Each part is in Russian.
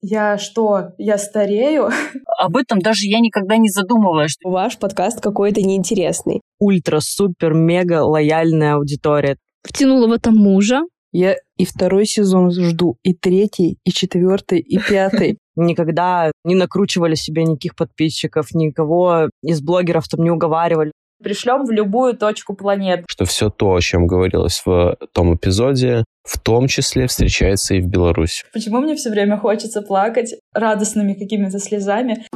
Я что, я старею? Об этом даже я никогда не задумывалась. Ваш подкаст какой-то неинтересный. Ультра-супер-мега лояльная аудитория. Втянула в это мужа. Я и второй сезон жду, и третий, и четвертый, и пятый. Никогда не накручивали себе никаких подписчиков, никого из блогеров там не уговаривали. Пришлем в любую точку планеты. Что все то, о чем говорилось в том эпизоде, в том числе встречается и в Беларуси. Почему мне все время хочется плакать радостными какими-то слезами?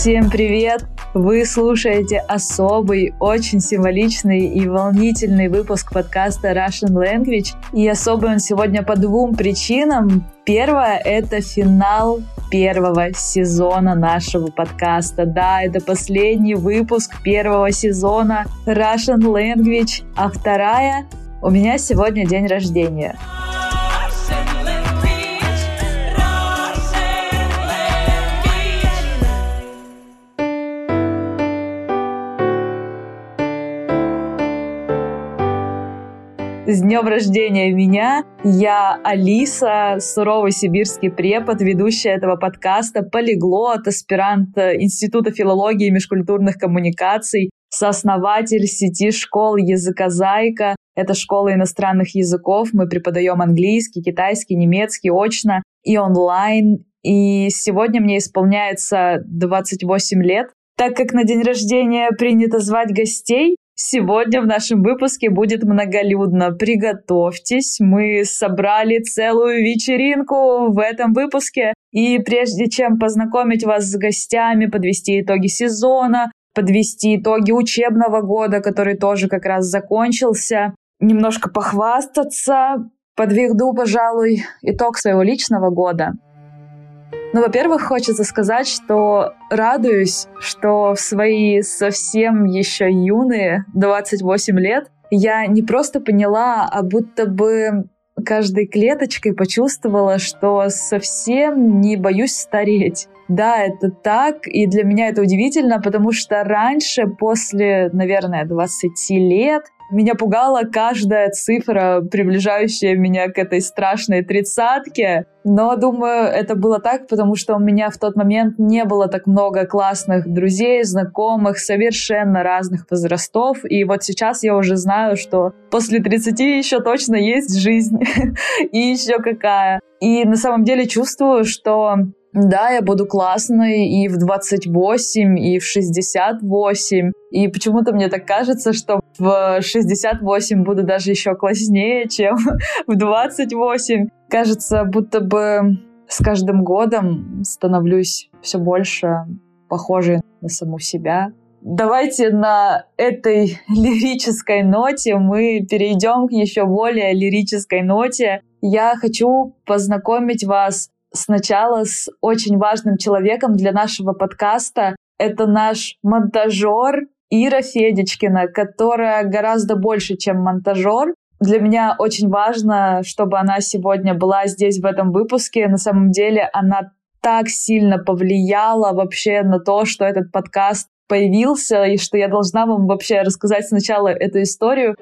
Всем привет! Вы слушаете особый, очень символичный и волнительный выпуск подкаста Russian Language. И особый он сегодня по двум причинам. Первое — это финал первого сезона нашего подкаста. Да, это последний выпуск первого сезона Russian Language. А вторая — у меня сегодня день рождения. С днем рождения меня! Я Алиса, суровый сибирский препод, ведущая этого подкаста, полиглот, аспирант Института филологии и межкультурных коммуникаций, сооснователь сети школ языка Зайка. Это школа иностранных языков. Мы преподаем английский, китайский, немецкий очно и онлайн. И сегодня мне исполняется 28 лет. Так как на день рождения принято звать гостей, Сегодня в нашем выпуске будет многолюдно. Приготовьтесь, мы собрали целую вечеринку в этом выпуске. И прежде чем познакомить вас с гостями, подвести итоги сезона, подвести итоги учебного года, который тоже как раз закончился, немножко похвастаться, подведу, пожалуй, итог своего личного года – ну, во-первых, хочется сказать, что радуюсь, что в свои совсем еще юные 28 лет я не просто поняла, а будто бы каждой клеточкой почувствовала, что совсем не боюсь стареть. Да, это так, и для меня это удивительно, потому что раньше, после, наверное, 20 лет, меня пугала каждая цифра, приближающая меня к этой страшной тридцатке. Но, думаю, это было так, потому что у меня в тот момент не было так много классных друзей, знакомых, совершенно разных возрастов. И вот сейчас я уже знаю, что после 30 еще точно есть жизнь. И еще какая. И на самом деле чувствую, что да, я буду классной и в 28, и в 68. И почему-то мне так кажется, что в 68 буду даже еще класснее, чем в 28. Кажется, будто бы с каждым годом становлюсь все больше похожей на саму себя. Давайте на этой лирической ноте мы перейдем к еще более лирической ноте. Я хочу познакомить вас сначала с очень важным человеком для нашего подкаста. Это наш монтажер Ира Федечкина, которая гораздо больше, чем монтажер. Для меня очень важно, чтобы она сегодня была здесь в этом выпуске. На самом деле она так сильно повлияла вообще на то, что этот подкаст появился, и что я должна вам вообще рассказать сначала эту историю.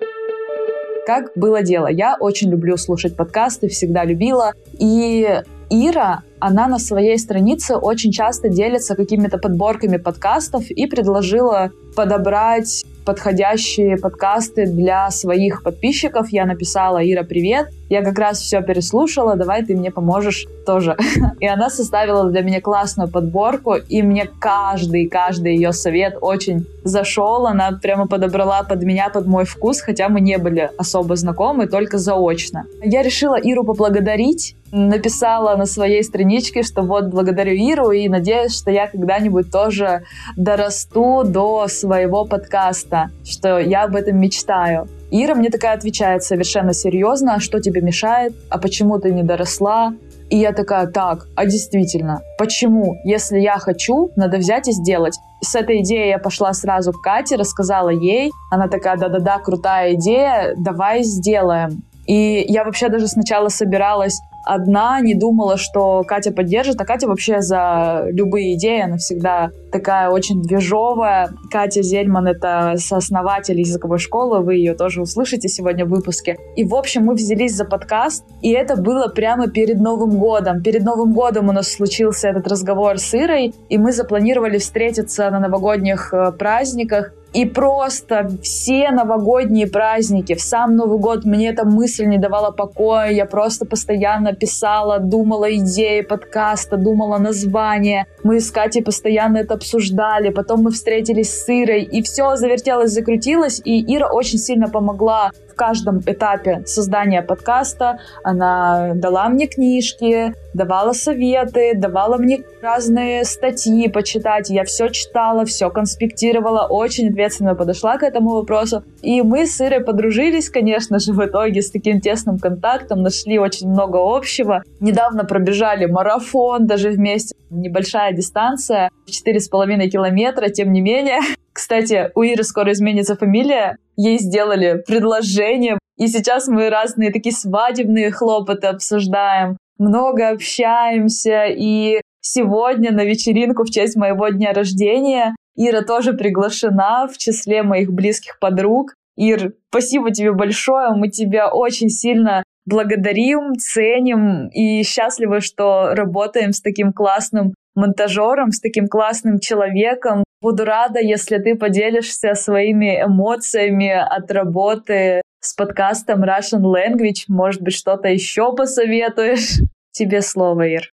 Как было дело? Я очень люблю слушать подкасты, всегда любила. И Ира, она на своей странице очень часто делится какими-то подборками подкастов и предложила подобрать подходящие подкасты для своих подписчиков. Я написала, Ира, привет, я как раз все переслушала, давай ты мне поможешь тоже. И она составила для меня классную подборку, и мне каждый, каждый ее совет очень зашел. Она прямо подобрала под меня, под мой вкус, хотя мы не были особо знакомы, только заочно. Я решила Иру поблагодарить, написала на своей страничке, что вот благодарю Иру и надеюсь, что я когда-нибудь тоже дорасту до своего подкаста, что я об этом мечтаю. Ира мне такая отвечает совершенно серьезно, а что тебе мешает, а почему ты не доросла, и я такая, так, а действительно, почему? Если я хочу, надо взять и сделать. С этой идеей я пошла сразу к Кате, рассказала ей. Она такая, да-да-да, крутая идея, давай сделаем. И я вообще даже сначала собиралась одна, не думала, что Катя поддержит. А Катя вообще за любые идеи, она всегда такая очень движовая. Катя Зельман — это сооснователь языковой школы, вы ее тоже услышите сегодня в выпуске. И, в общем, мы взялись за подкаст, и это было прямо перед Новым годом. Перед Новым годом у нас случился этот разговор с Ирой, и мы запланировали встретиться на новогодних э, праздниках. И просто все новогодние праздники, в сам Новый год мне эта мысль не давала покоя. Я просто постоянно писала, думала идеи подкаста, думала название. Мы с Катей постоянно это обсуждали. Потом мы встретились с Ирой, и все завертелось, закрутилось. И Ира очень сильно помогла каждом этапе создания подкаста она дала мне книжки, давала советы, давала мне разные статьи почитать. Я все читала, все конспектировала, очень ответственно подошла к этому вопросу. И мы с Ирой подружились, конечно же, в итоге с таким тесным контактом, нашли очень много общего. Недавно пробежали марафон даже вместе. Небольшая дистанция, 4,5 километра, тем не менее. Кстати, у Иры скоро изменится фамилия. Ей сделали предложение. И сейчас мы разные такие свадебные хлопоты обсуждаем. Много общаемся. И сегодня на вечеринку в честь моего дня рождения Ира тоже приглашена в числе моих близких подруг. Ир, спасибо тебе большое. Мы тебя очень сильно благодарим, ценим и счастливы, что работаем с таким классным монтажером, с таким классным человеком. Буду рада, если ты поделишься своими эмоциями от работы с подкастом Russian Language. Может быть, что-то еще посоветуешь? Тебе слово, Ир.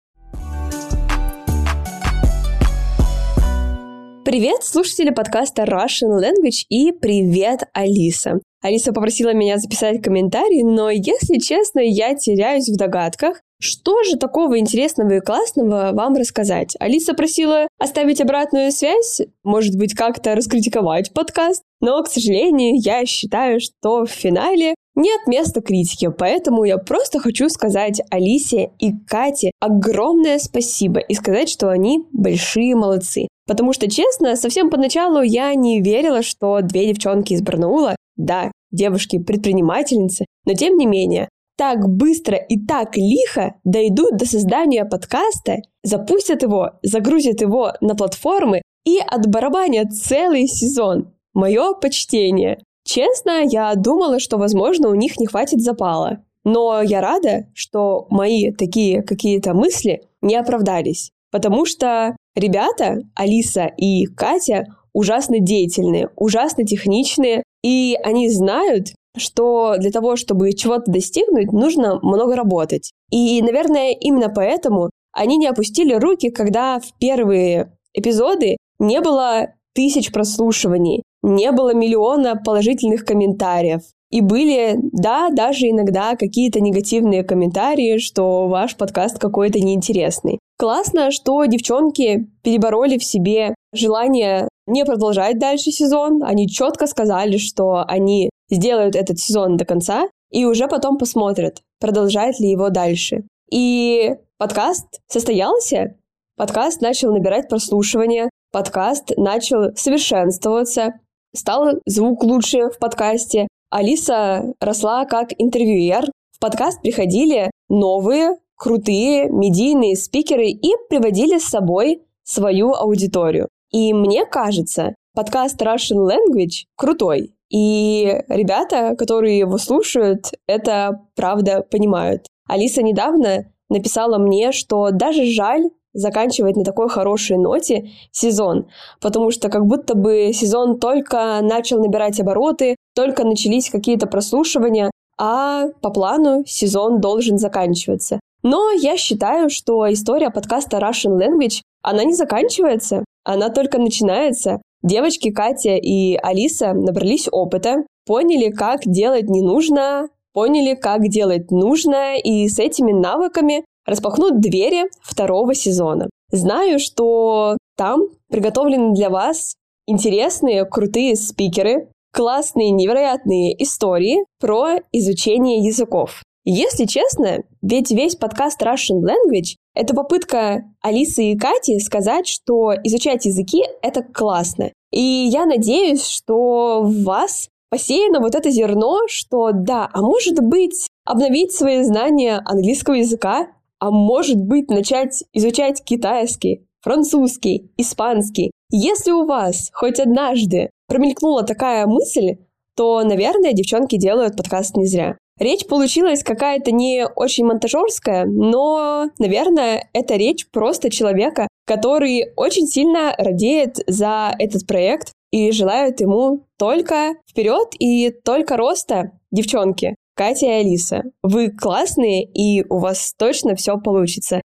Привет, слушатели подкаста Russian Language и привет, Алиса. Алиса попросила меня записать комментарий, но, если честно, я теряюсь в догадках, что же такого интересного и классного вам рассказать? Алиса просила оставить обратную связь, может быть, как-то раскритиковать подкаст, но, к сожалению, я считаю, что в финале нет места критике, поэтому я просто хочу сказать Алисе и Кате огромное спасибо и сказать, что они большие молодцы. Потому что, честно, совсем поначалу я не верила, что две девчонки из Барнаула, да, девушки-предпринимательницы, но тем не менее, так быстро и так лихо дойдут до создания подкаста, запустят его, загрузят его на платформы и отбарабанят целый сезон. Мое почтение. Честно, я думала, что, возможно, у них не хватит запала. Но я рада, что мои такие какие-то мысли не оправдались. Потому что ребята, Алиса и Катя, ужасно деятельные, ужасно техничные, и они знают, что для того, чтобы чего-то достигнуть, нужно много работать. И, наверное, именно поэтому они не опустили руки, когда в первые эпизоды не было тысяч прослушиваний, не было миллиона положительных комментариев. И были, да, даже иногда какие-то негативные комментарии, что ваш подкаст какой-то неинтересный. Классно, что девчонки перебороли в себе желание не продолжать дальше сезон. Они четко сказали, что они сделают этот сезон до конца и уже потом посмотрят, продолжает ли его дальше. И подкаст состоялся, подкаст начал набирать прослушивания, подкаст начал совершенствоваться, стал звук лучше в подкасте. Алиса росла как интервьюер. В подкаст приходили новые, крутые медийные спикеры и приводили с собой свою аудиторию. И мне кажется, подкаст Russian Language крутой. И ребята, которые его слушают, это правда понимают. Алиса недавно написала мне, что даже жаль заканчивать на такой хорошей ноте сезон, потому что как будто бы сезон только начал набирать обороты, только начались какие-то прослушивания, а по плану сезон должен заканчиваться. Но я считаю, что история подкаста Russian Language, она не заканчивается, она только начинается. Девочки Катя и Алиса набрались опыта, поняли, как делать не нужно, поняли, как делать нужно, и с этими навыками распахнут двери второго сезона. Знаю, что там приготовлены для вас интересные, крутые спикеры, классные, невероятные истории про изучение языков. Если честно, ведь весь подкаст Russian Language — это попытка Алисы и Кати сказать, что изучать языки — это классно. И я надеюсь, что в вас посеяно вот это зерно, что да, а может быть, обновить свои знания английского языка, а может быть начать изучать китайский, французский, испанский. Если у вас хоть однажды промелькнула такая мысль, то, наверное, девчонки делают подкаст не зря. Речь получилась какая-то не очень монтажерская, но, наверное, это речь просто человека, который очень сильно радеет за этот проект и желает ему только вперед и только роста. Девчонки, Катя и Алиса, вы классные, и у вас точно все получится.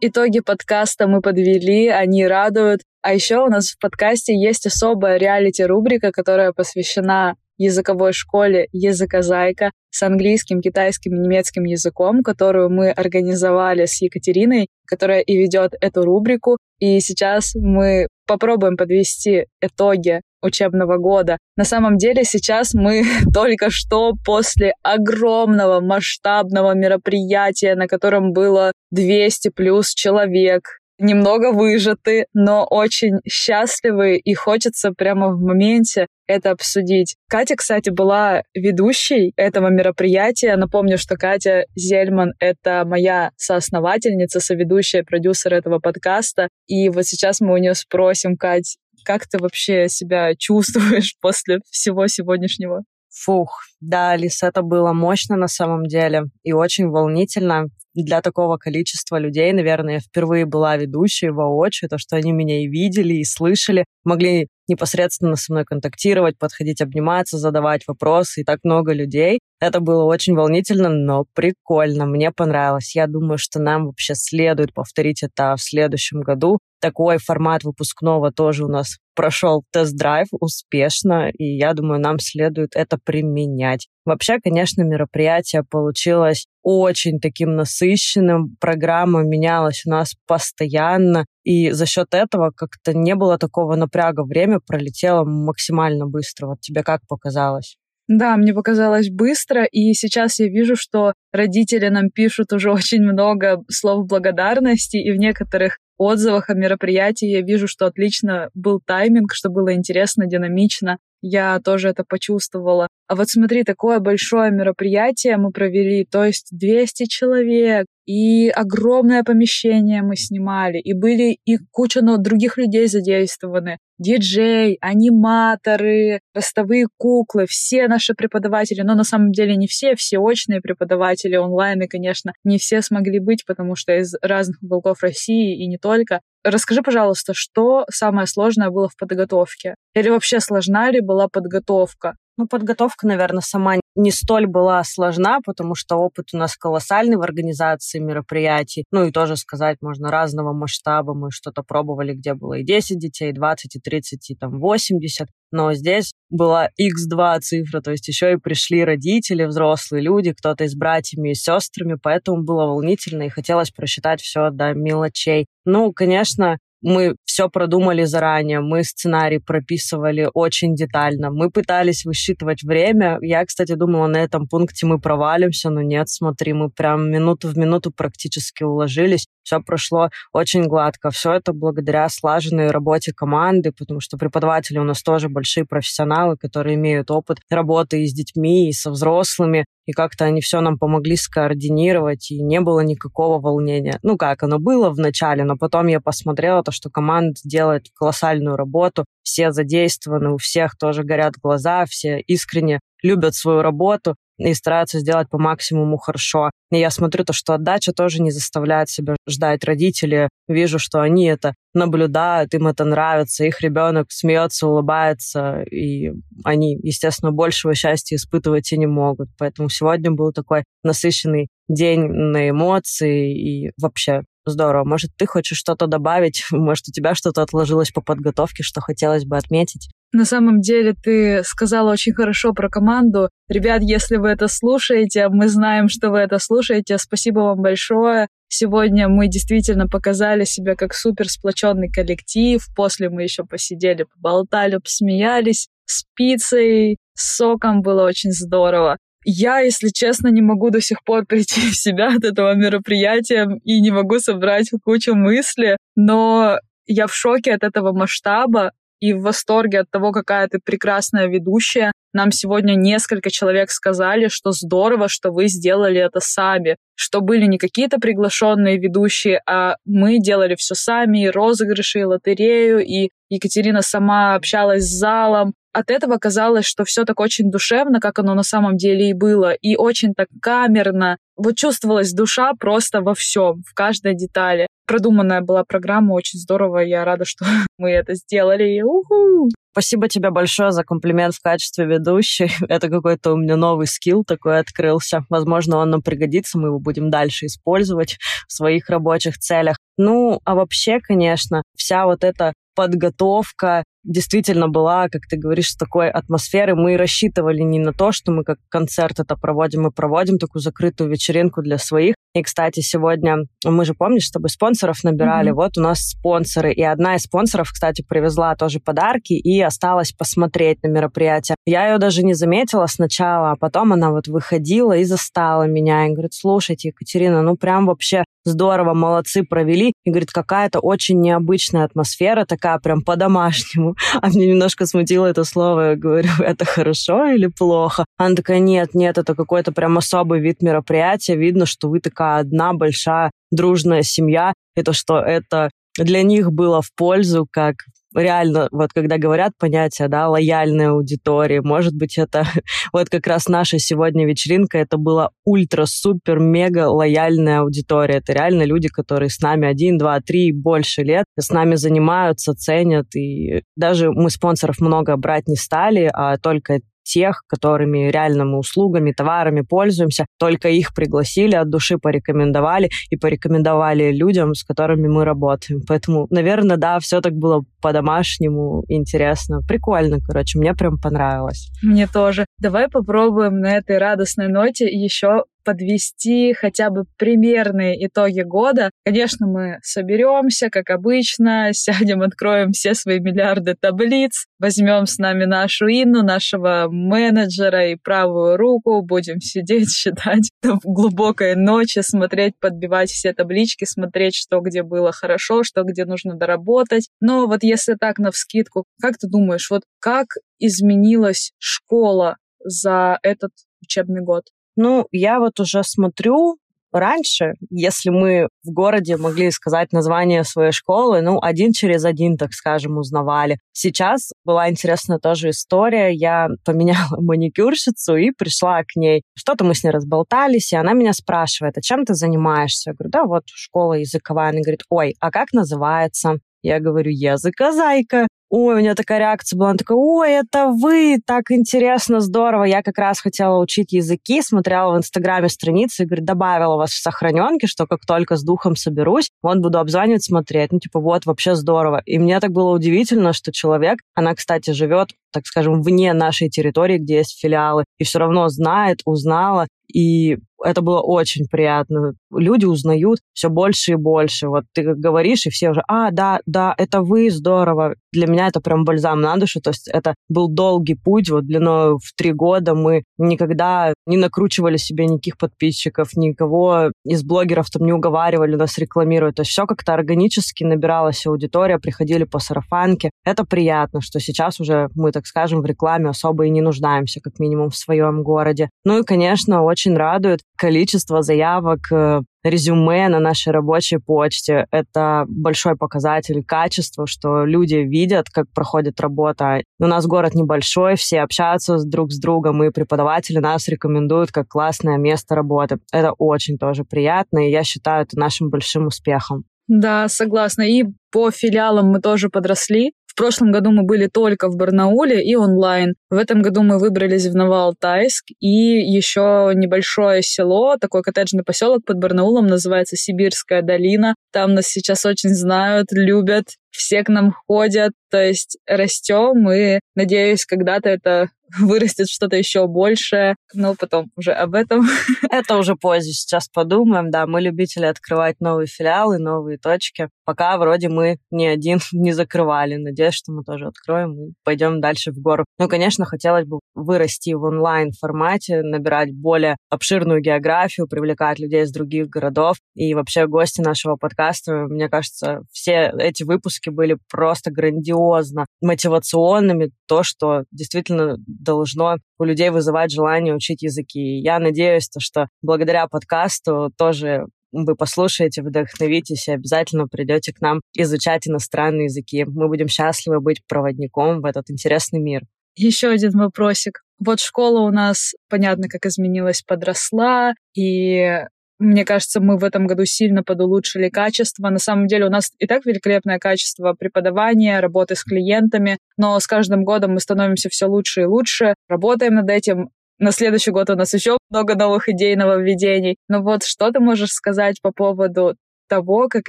Итоги подкаста мы подвели, они радуют. А еще у нас в подкасте есть особая реалити-рубрика, которая посвящена языковой школе «Языkozайка» с английским, китайским и немецким языком, которую мы организовали с Екатериной, которая и ведет эту рубрику. И сейчас мы попробуем подвести итоги учебного года. На самом деле сейчас мы только что после огромного масштабного мероприятия, на котором было 200 плюс человек, немного выжаты, но очень счастливы, и хочется прямо в моменте это обсудить. Катя, кстати, была ведущей этого мероприятия. Напомню, что Катя Зельман — это моя соосновательница, соведущая, продюсер этого подкаста. И вот сейчас мы у нее спросим, Кать, как ты вообще себя чувствуешь после всего сегодняшнего? Фух, да, Алис, это было мощно на самом деле и очень волнительно для такого количества людей, наверное, я впервые была ведущей воочию, то, что они меня и видели, и слышали, могли непосредственно со мной контактировать, подходить, обниматься, задавать вопросы, и так много людей. Это было очень волнительно, но прикольно, мне понравилось. Я думаю, что нам вообще следует повторить это в следующем году. Такой формат выпускного тоже у нас прошел тест-драйв успешно, и я думаю, нам следует это применять. Вообще, конечно, мероприятие получилось очень таким насыщенным, программа менялась у нас постоянно, и за счет этого как-то не было такого напряга, время пролетело максимально быстро. Вот тебе как показалось? Да, мне показалось быстро, и сейчас я вижу, что родители нам пишут уже очень много слов благодарности, и в некоторых отзывах о мероприятии я вижу, что отлично был тайминг, что было интересно, динамично. Я тоже это почувствовала. А вот смотри, такое большое мероприятие мы провели, то есть 200 человек, и огромное помещение мы снимали, и были и куча ну, других людей задействованы. Диджей, аниматоры, ростовые куклы, все наши преподаватели, но на самом деле не все, все очные преподаватели онлайн, и, конечно, не все смогли быть, потому что из разных уголков России и не только. Расскажи, пожалуйста, что самое сложное было в подготовке? Или вообще сложна ли была подготовка? Ну, подготовка, наверное, сама не столь была сложна, потому что опыт у нас колоссальный в организации мероприятий. Ну и тоже сказать можно разного масштаба. Мы что-то пробовали, где было и 10 детей, и 20, и 30, и там 80. Но здесь была x2 цифра, то есть еще и пришли родители, взрослые люди, кто-то с братьями и сестрами, поэтому было волнительно и хотелось просчитать все до мелочей. Ну, конечно, мы все продумали заранее, мы сценарий прописывали очень детально, мы пытались высчитывать время. Я, кстати, думала, на этом пункте мы провалимся, но нет, смотри, мы прям минуту в минуту практически уложились. Все прошло очень гладко. Все это благодаря слаженной работе команды, потому что преподаватели у нас тоже большие профессионалы, которые имеют опыт работы и с детьми, и со взрослыми. И как-то они все нам помогли скоординировать, и не было никакого волнения. Ну как, оно было в начале, но потом я посмотрела то, что команда делает колоссальную работу, все задействованы, у всех тоже горят глаза, все искренне любят свою работу и стараются сделать по максимуму хорошо. И я смотрю то, что отдача тоже не заставляет себя ждать родители. Вижу, что они это наблюдают, им это нравится, их ребенок смеется, улыбается, и они, естественно, большего счастья испытывать и не могут. Поэтому сегодня был такой насыщенный день на эмоции и вообще здорово. Может, ты хочешь что-то добавить? Может, у тебя что-то отложилось по подготовке, что хотелось бы отметить? На самом деле ты сказала очень хорошо про команду. Ребят, если вы это слушаете, мы знаем, что вы это слушаете. Спасибо вам большое. Сегодня мы действительно показали себя как супер сплоченный коллектив. После мы еще посидели, поболтали, посмеялись с пиццей, с соком. Было очень здорово. Я, если честно, не могу до сих пор прийти в себя от этого мероприятия и не могу собрать кучу мыслей, но я в шоке от этого масштаба, и в восторге от того, какая ты прекрасная ведущая. Нам сегодня несколько человек сказали, что здорово, что вы сделали это сами, что были не какие-то приглашенные ведущие, а мы делали все сами, и розыгрыши, и лотерею, и Екатерина сама общалась с залом. От этого казалось, что все так очень душевно, как оно на самом деле и было, и очень так камерно. Вот чувствовалась душа просто во всем, в каждой детали. Продуманная была программа, очень здорово. Я рада, что мы это сделали. У-ху! Спасибо тебе большое за комплимент в качестве ведущей. Это какой-то у меня новый скилл такой открылся. Возможно, он нам пригодится, мы его будем дальше использовать в своих рабочих целях. Ну, а вообще, конечно, вся вот эта подготовка действительно была, как ты говоришь, такой атмосферой. Мы рассчитывали не на то, что мы как концерт это проводим, мы проводим такую закрытую вечеринку для своих. И, кстати, сегодня мы же, помнишь, с тобой спонсоров набирали. Mm-hmm. Вот у нас спонсоры. И одна из спонсоров, кстати, привезла тоже подарки и осталась посмотреть на мероприятие. Я ее даже не заметила сначала, а потом она вот выходила и застала меня. И говорит, слушайте, Екатерина, ну прям вообще здорово, молодцы, провели. И говорит, какая-то очень необычная атмосфера, такая прям по-домашнему. А мне немножко смутило это слово. Я говорю, это хорошо или плохо? Она такая, нет, нет, это какой-то прям особый вид мероприятия. Видно, что вы такая одна большая дружная семья. Это что это для них было в пользу, как реально, вот когда говорят понятие, да, лояльная аудитория, может быть, это вот как раз наша сегодня вечеринка, это была ультра-супер-мега лояльная аудитория. Это реально люди, которые с нами один, два, три, больше лет, с нами занимаются, ценят, и даже мы спонсоров много брать не стали, а только тех, которыми реально мы услугами, товарами пользуемся, только их пригласили, от души порекомендовали и порекомендовали людям, с которыми мы работаем. Поэтому, наверное, да, все так было по-домашнему интересно. Прикольно, короче, мне прям понравилось. Мне тоже. Давай попробуем на этой радостной ноте еще подвести хотя бы примерные итоги года. Конечно, мы соберемся, как обычно, сядем, откроем все свои миллиарды таблиц, возьмем с нами нашу Инну, нашего менеджера и правую руку, будем сидеть, считать в глубокой ночи, смотреть, подбивать все таблички, смотреть, что где было хорошо, что где нужно доработать. Но вот если так на вскидку, как ты думаешь, вот как изменилась школа за этот учебный год? Ну, я вот уже смотрю, раньше, если мы в городе могли сказать название своей школы, ну, один через один, так скажем, узнавали. Сейчас была интересная тоже история. Я поменяла маникюрщицу и пришла к ней. Что-то мы с ней разболтались, и она меня спрашивает, а чем ты занимаешься? Я говорю, да, вот школа языковая. Она говорит, ой, а как называется? Я говорю, языка-зайка. Ой, у нее такая реакция была. Она такая, ой, это вы, так интересно, здорово. Я как раз хотела учить языки, смотрела в Инстаграме страницы и, говорит, добавила вас в сохраненки, что как только с духом соберусь, вот буду обзванивать, смотреть. Ну, типа, вот, вообще здорово. И мне так было удивительно, что человек, она, кстати, живет, так скажем, вне нашей территории, где есть филиалы, и все равно знает, узнала, и это было очень приятно. Люди узнают все больше и больше. Вот ты говоришь, и все уже, а, да, да, это вы, здорово. Для меня это прям бальзам на душу. То есть это был долгий путь, вот длиной в три года. Мы никогда не накручивали себе никаких подписчиков, никого из блогеров там не уговаривали нас рекламировать. То есть все как-то органически набиралась аудитория, приходили по сарафанке. Это приятно, что сейчас уже мы, так скажем, в рекламе особо и не нуждаемся, как минимум в своем городе. Ну и, конечно, очень радует количество заявок, э, резюме на нашей рабочей почте. Это большой показатель качества, что люди видят, как проходит работа. У нас город небольшой, все общаются друг с другом, и преподаватели нас рекомендуют как классное место работы. Это очень тоже приятно, и я считаю это нашим большим успехом. Да, согласна. И по филиалам мы тоже подросли. В прошлом году мы были только в Барнауле и онлайн. В этом году мы выбрались в Новоалтайск и еще небольшое село, такой коттеджный поселок под Барнаулом, называется Сибирская долина. Там нас сейчас очень знают, любят, все к нам ходят, то есть растем, и, надеюсь, когда-то это вырастет что-то еще большее, но потом уже об этом. Это уже позже, сейчас подумаем, да, мы любители открывать новые филиалы, новые точки. Пока вроде мы ни один не закрывали, надеюсь, что мы тоже откроем и пойдем дальше в гору. Ну, конечно, хотелось бы вырасти в онлайн-формате, набирать более обширную географию, привлекать людей из других городов. И вообще гости нашего подкаста, мне кажется, все эти выпуски были просто грандиозно мотивационными. То, что действительно должно у людей вызывать желание учить языки. Я надеюсь, что благодаря подкасту тоже вы послушаете, вдохновитесь и обязательно придете к нам изучать иностранные языки. Мы будем счастливы быть проводником в этот интересный мир. Еще один вопросик. Вот школа у нас, понятно, как изменилась, подросла, и мне кажется, мы в этом году сильно подулучшили качество. На самом деле у нас и так великолепное качество преподавания, работы с клиентами, но с каждым годом мы становимся все лучше и лучше, работаем над этим. На следующий год у нас еще много новых идей, нововведений. Но вот что ты можешь сказать по поводу того, как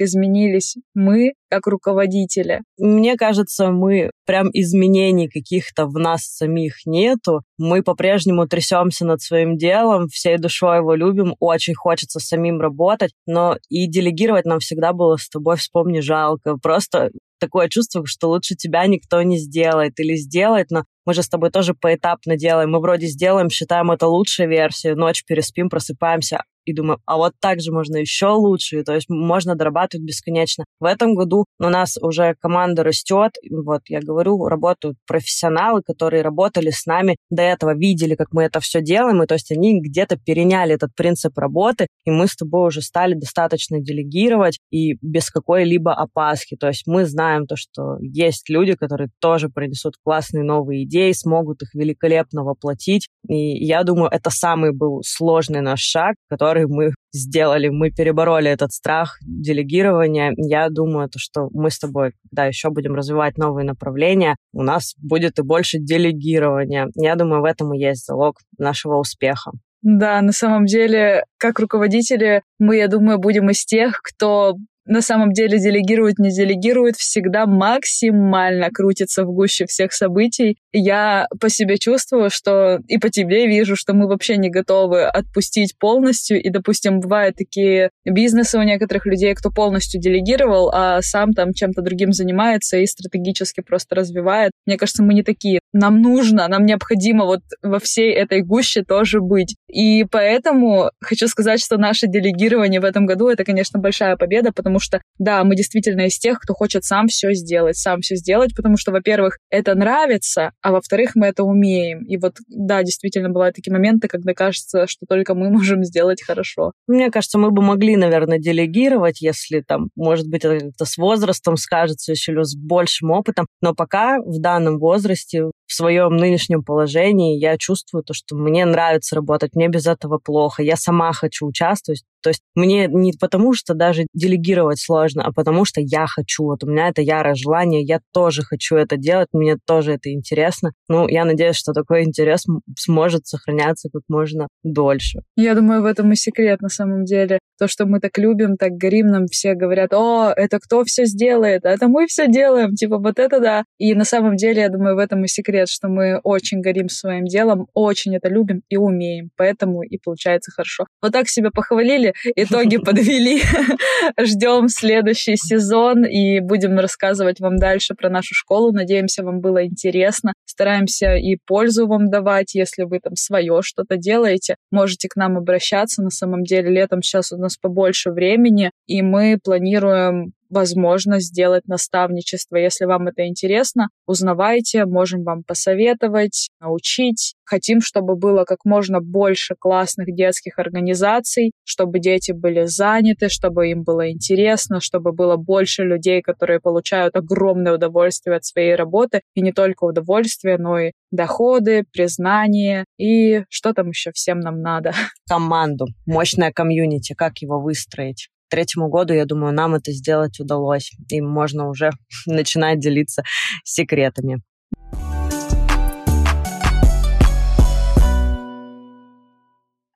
изменились мы как руководители? Мне кажется, мы прям изменений каких-то в нас самих нету. Мы по-прежнему трясемся над своим делом, всей душой его любим, очень хочется самим работать, но и делегировать нам всегда было с тобой, вспомни, жалко. Просто такое чувство, что лучше тебя никто не сделает или сделает, но мы же с тобой тоже поэтапно делаем. Мы вроде сделаем, считаем это лучшей версией, ночь переспим, просыпаемся, и думаю, а вот так же можно еще лучше, то есть можно дорабатывать бесконечно. В этом году у нас уже команда растет, вот я говорю, работают профессионалы, которые работали с нами до этого, видели, как мы это все делаем, и то есть они где-то переняли этот принцип работы, и мы с тобой уже стали достаточно делегировать и без какой-либо опаски, то есть мы знаем то, что есть люди, которые тоже принесут классные новые идеи, смогут их великолепно воплотить, и я думаю, это самый был сложный наш шаг, который который мы сделали. Мы перебороли этот страх делегирования. Я думаю, то, что мы с тобой, когда еще будем развивать новые направления, у нас будет и больше делегирования. Я думаю, в этом и есть залог нашего успеха. Да, на самом деле, как руководители, мы, я думаю, будем из тех, кто на самом деле делегирует, не делегирует, всегда максимально крутится в гуще всех событий. Я по себе чувствую, что и по тебе вижу, что мы вообще не готовы отпустить полностью. И, допустим, бывают такие бизнесы у некоторых людей, кто полностью делегировал, а сам там чем-то другим занимается и стратегически просто развивает. Мне кажется, мы не такие. Нам нужно, нам необходимо вот во всей этой гуще тоже быть. И поэтому хочу сказать, что наше делегирование в этом году — это, конечно, большая победа, потому что, да, мы действительно из тех, кто хочет сам все сделать, сам все сделать, потому что, во-первых, это нравится, а во-вторых, мы это умеем. И вот, да, действительно бывают такие моменты, когда кажется, что только мы можем сделать хорошо. Мне кажется, мы бы могли, наверное, делегировать, если там, может быть, это как-то с возрастом скажется, еще с большим опытом, но пока в данном возрасте, в своем нынешнем положении, я чувствую то, что мне нравится работать, мне без этого плохо, я сама хочу участвовать, то есть мне не потому, что даже делегировать сложно, а потому что я хочу. Вот у меня это ярое желание, я тоже хочу это делать, мне тоже это интересно. Ну, я надеюсь, что такой интерес сможет сохраняться как можно дольше. Я думаю, в этом и секрет на самом деле. То, что мы так любим, так горим, нам все говорят, о, это кто все сделает, а это мы все делаем, типа вот это да. И на самом деле, я думаю, в этом и секрет, что мы очень горим своим делом, очень это любим и умеем, поэтому и получается хорошо. Вот так себя похвалили, итоги подвели. Ждем следующий сезон и будем рассказывать вам дальше про нашу школу. Надеемся, вам было интересно. Стараемся и пользу вам давать, если вы там свое что-то делаете. Можете к нам обращаться. На самом деле летом сейчас у нас побольше времени, и мы планируем возможно сделать наставничество. Если вам это интересно, узнавайте, можем вам посоветовать, научить. Хотим, чтобы было как можно больше классных детских организаций, чтобы дети были заняты, чтобы им было интересно, чтобы было больше людей, которые получают огромное удовольствие от своей работы. И не только удовольствие, но и доходы, признание и что там еще всем нам надо. Команду, мощное комьюнити, как его выстроить третьему году, я думаю, нам это сделать удалось. И можно уже начинать делиться секретами.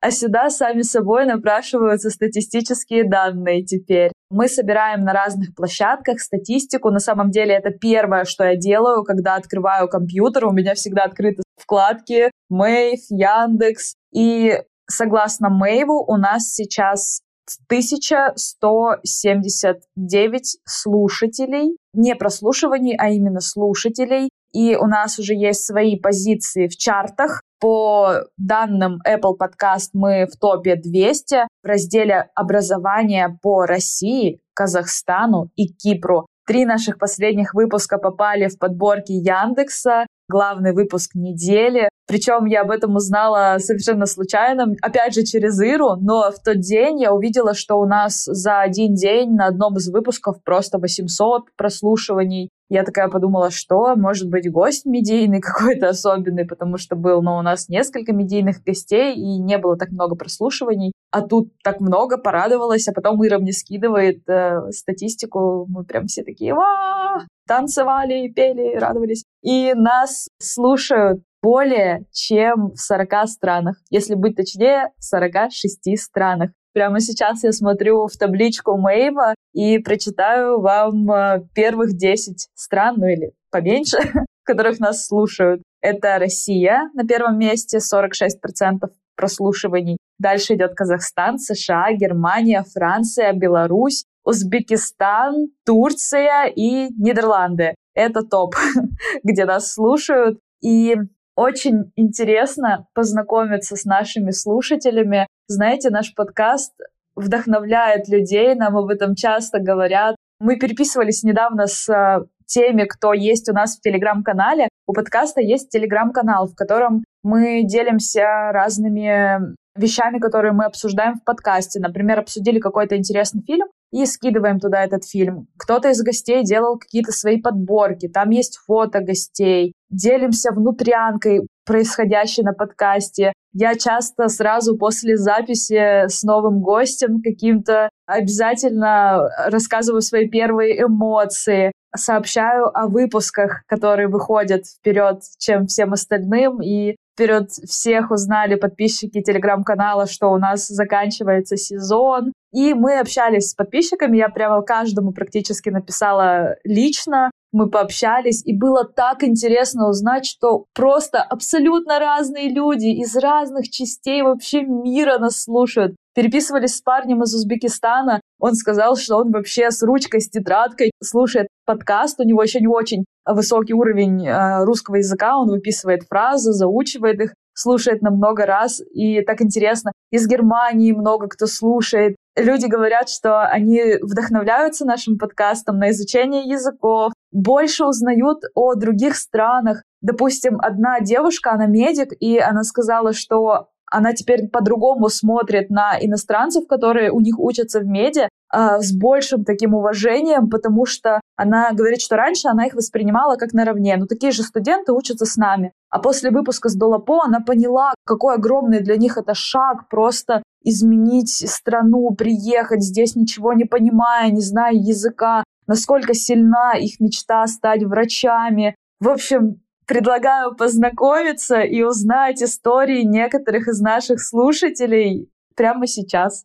А сюда сами собой напрашиваются статистические данные теперь. Мы собираем на разных площадках статистику. На самом деле это первое, что я делаю, когда открываю компьютер. У меня всегда открыты вкладки Мэйв, Яндекс. И согласно Мэйву у нас сейчас 1179 слушателей, не прослушиваний, а именно слушателей. и у нас уже есть свои позиции в чартах. По данным Apple Podcast мы в топе 200 в разделе «Образование по России», Казахстану и Кипру. Три наших последних выпуска попали в подборки Яндекса, главный выпуск недели. Причем я об этом узнала совершенно случайно, опять же через Иру, но в тот день я увидела, что у нас за один день на одном из выпусков просто 800 прослушиваний. Я такая подумала, что может быть гость медийный какой-то особенный, потому что был, но ну, у нас несколько медийных гостей и не было так много прослушиваний. А тут так много, порадовалась, а потом Ира мне скидывает э, статистику, мы прям все такие, Ва! танцевали, пели, радовались. И нас слушают более чем в 40 странах. Если быть точнее, в 46 странах. Прямо сейчас я смотрю в табличку Мейва и прочитаю вам э, первых 10 стран, ну или поменьше, в которых нас слушают. Это Россия на первом месте, 46% прослушиваний. Дальше идет Казахстан, США, Германия, Франция, Беларусь, Узбекистан, Турция и Нидерланды. Это топ, где нас слушают. И очень интересно познакомиться с нашими слушателями. Знаете, наш подкаст вдохновляет людей, нам об этом часто говорят. Мы переписывались недавно с э, теми, кто есть у нас в телеграм-канале. У подкаста есть телеграм-канал, в котором мы делимся разными вещами, которые мы обсуждаем в подкасте. Например, обсудили какой-то интересный фильм, и скидываем туда этот фильм. Кто-то из гостей делал какие-то свои подборки, там есть фото гостей, делимся внутрянкой, происходящей на подкасте. Я часто сразу после записи с новым гостем каким-то обязательно рассказываю свои первые эмоции, сообщаю о выпусках, которые выходят вперед, чем всем остальным, и вперед всех узнали подписчики телеграм-канала, что у нас заканчивается сезон. И мы общались с подписчиками, я прямо каждому практически написала лично, мы пообщались, и было так интересно узнать, что просто абсолютно разные люди из разных частей вообще мира нас слушают. Переписывались с парнем из Узбекистана, он сказал, что он вообще с ручкой, с тетрадкой слушает подкаст, у него еще не очень высокий уровень э, русского языка, он выписывает фразы, заучивает их, слушает на много раз, и так интересно. Из Германии много кто слушает. Люди говорят, что они вдохновляются нашим подкастом на изучение языков, больше узнают о других странах. Допустим, одна девушка, она медик, и она сказала, что она теперь по-другому смотрит на иностранцев, которые у них учатся в меди, э, с большим таким уважением, потому что она говорит, что раньше она их воспринимала как наравне. Но такие же студенты учатся с нами. А после выпуска с Долапо она поняла, какой огромный для них это шаг просто изменить страну, приехать здесь ничего не понимая, не зная языка, насколько сильна их мечта стать врачами. В общем, предлагаю познакомиться и узнать истории некоторых из наших слушателей прямо сейчас.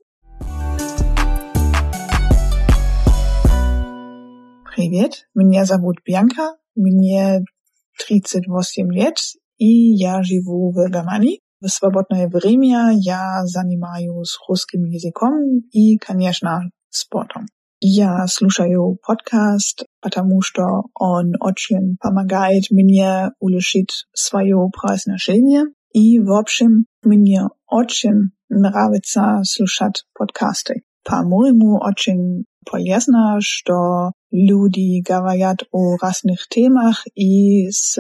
Привет, меня зовут Бьянка, мне 38 лет, и я живу в Германии. В свободное время я занимаюсь русским языком и, конечно, спортом. Я слушаю подкаст, потому что он очень помогает мне улучшить свое произношение. И, в общем, мне очень нравится слушать подкасты. По-моему, очень полезно, что люди говорят о разных темах и с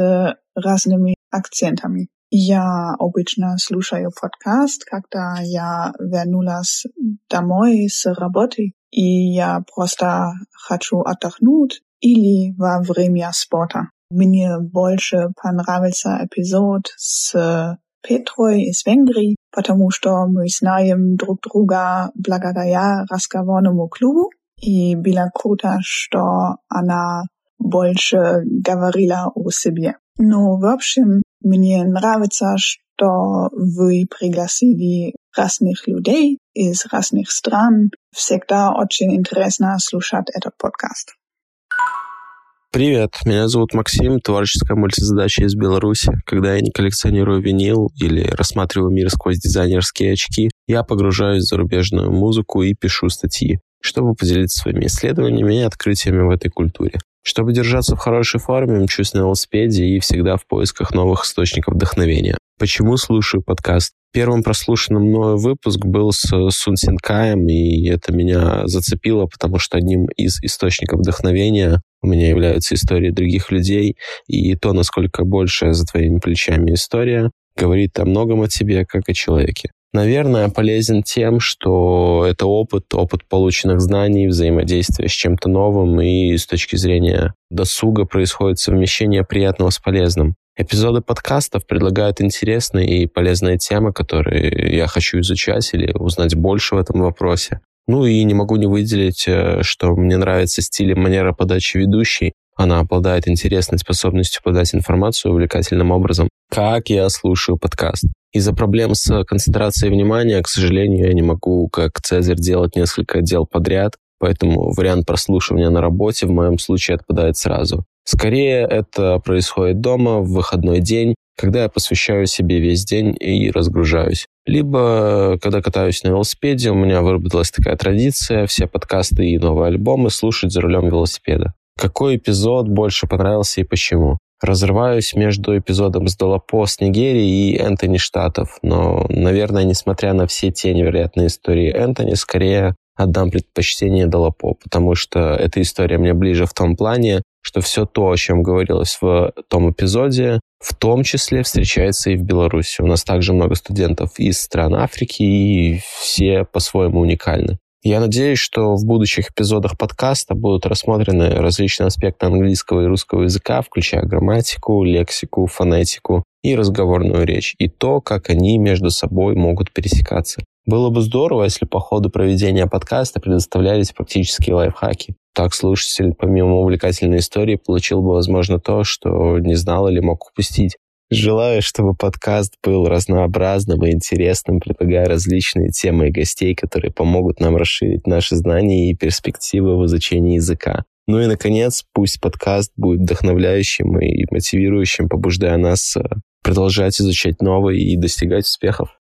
разными акцентами. Я обычно слушаю подкаст, когда я вернулась домой с работы, и я просто хочу отдохнуть или во время спорта. Мне больше понравился эпизод с Петрой из Венгрии, потому что мы знаем друг друга благодаря разговорному клубу. И было круто, что она больше говорила о себе. Но, в общем, мне нравится, что вы пригласили разных людей из разных стран. Всегда очень интересно слушать этот подкаст. Привет, меня зовут Максим, творческая мультизадача из Беларуси. Когда я не коллекционирую винил или рассматриваю мир сквозь дизайнерские очки, я погружаюсь в зарубежную музыку и пишу статьи, чтобы поделиться своими исследованиями и открытиями в этой культуре. Чтобы держаться в хорошей форме, мчусь на велосипеде и всегда в поисках новых источников вдохновения. Почему слушаю подкаст? Первым прослушанным мною выпуск был с Сун Синкаем, и это меня зацепило, потому что одним из источников вдохновения у меня являются истории других людей, и то, насколько большая за твоими плечами история, говорит о многом о тебе, как о человеке. Наверное, полезен тем, что это опыт, опыт полученных знаний, взаимодействия с чем-то новым, и с точки зрения досуга происходит совмещение приятного с полезным. Эпизоды подкастов предлагают интересные и полезные темы, которые я хочу изучать или узнать больше в этом вопросе. Ну и не могу не выделить, э, что мне нравится стиль и манера подачи ведущей. Она обладает интересной способностью подать информацию увлекательным образом. Как я слушаю подкаст. Из-за проблем с концентрацией внимания, к сожалению, я не могу, как Цезарь, делать несколько дел подряд, поэтому вариант прослушивания на работе в моем случае отпадает сразу. Скорее, это происходит дома в выходной день, когда я посвящаю себе весь день и разгружаюсь. Либо, когда катаюсь на велосипеде, у меня выработалась такая традиция все подкасты и новые альбомы слушать за рулем велосипеда. Какой эпизод больше понравился и почему? разрываюсь между эпизодом с Долопо с Нигерии и Энтони Штатов. Но, наверное, несмотря на все те невероятные истории Энтони, скорее отдам предпочтение Долопо, потому что эта история мне ближе в том плане, что все то, о чем говорилось в том эпизоде, в том числе встречается и в Беларуси. У нас также много студентов из стран Африки, и все по-своему уникальны. Я надеюсь, что в будущих эпизодах подкаста будут рассмотрены различные аспекты английского и русского языка, включая грамматику, лексику, фонетику и разговорную речь, и то, как они между собой могут пересекаться. Было бы здорово, если по ходу проведения подкаста предоставлялись практические лайфхаки. Так слушатель, помимо увлекательной истории, получил бы, возможно, то, что не знал или мог упустить. Желаю, чтобы подкаст был разнообразным и интересным, предлагая различные темы и гостей, которые помогут нам расширить наши знания и перспективы в изучении языка. Ну и, наконец, пусть подкаст будет вдохновляющим и мотивирующим, побуждая нас э, продолжать изучать новое и достигать успехов.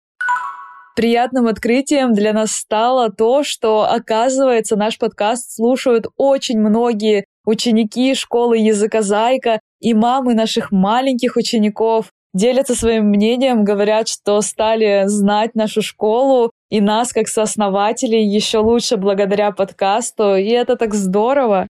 Приятным открытием для нас стало то, что, оказывается, наш подкаст слушают очень многие ученики школы языка Зайка и мамы наших маленьких учеников делятся своим мнением, говорят, что стали знать нашу школу и нас как сооснователей еще лучше благодаря подкасту, и это так здорово.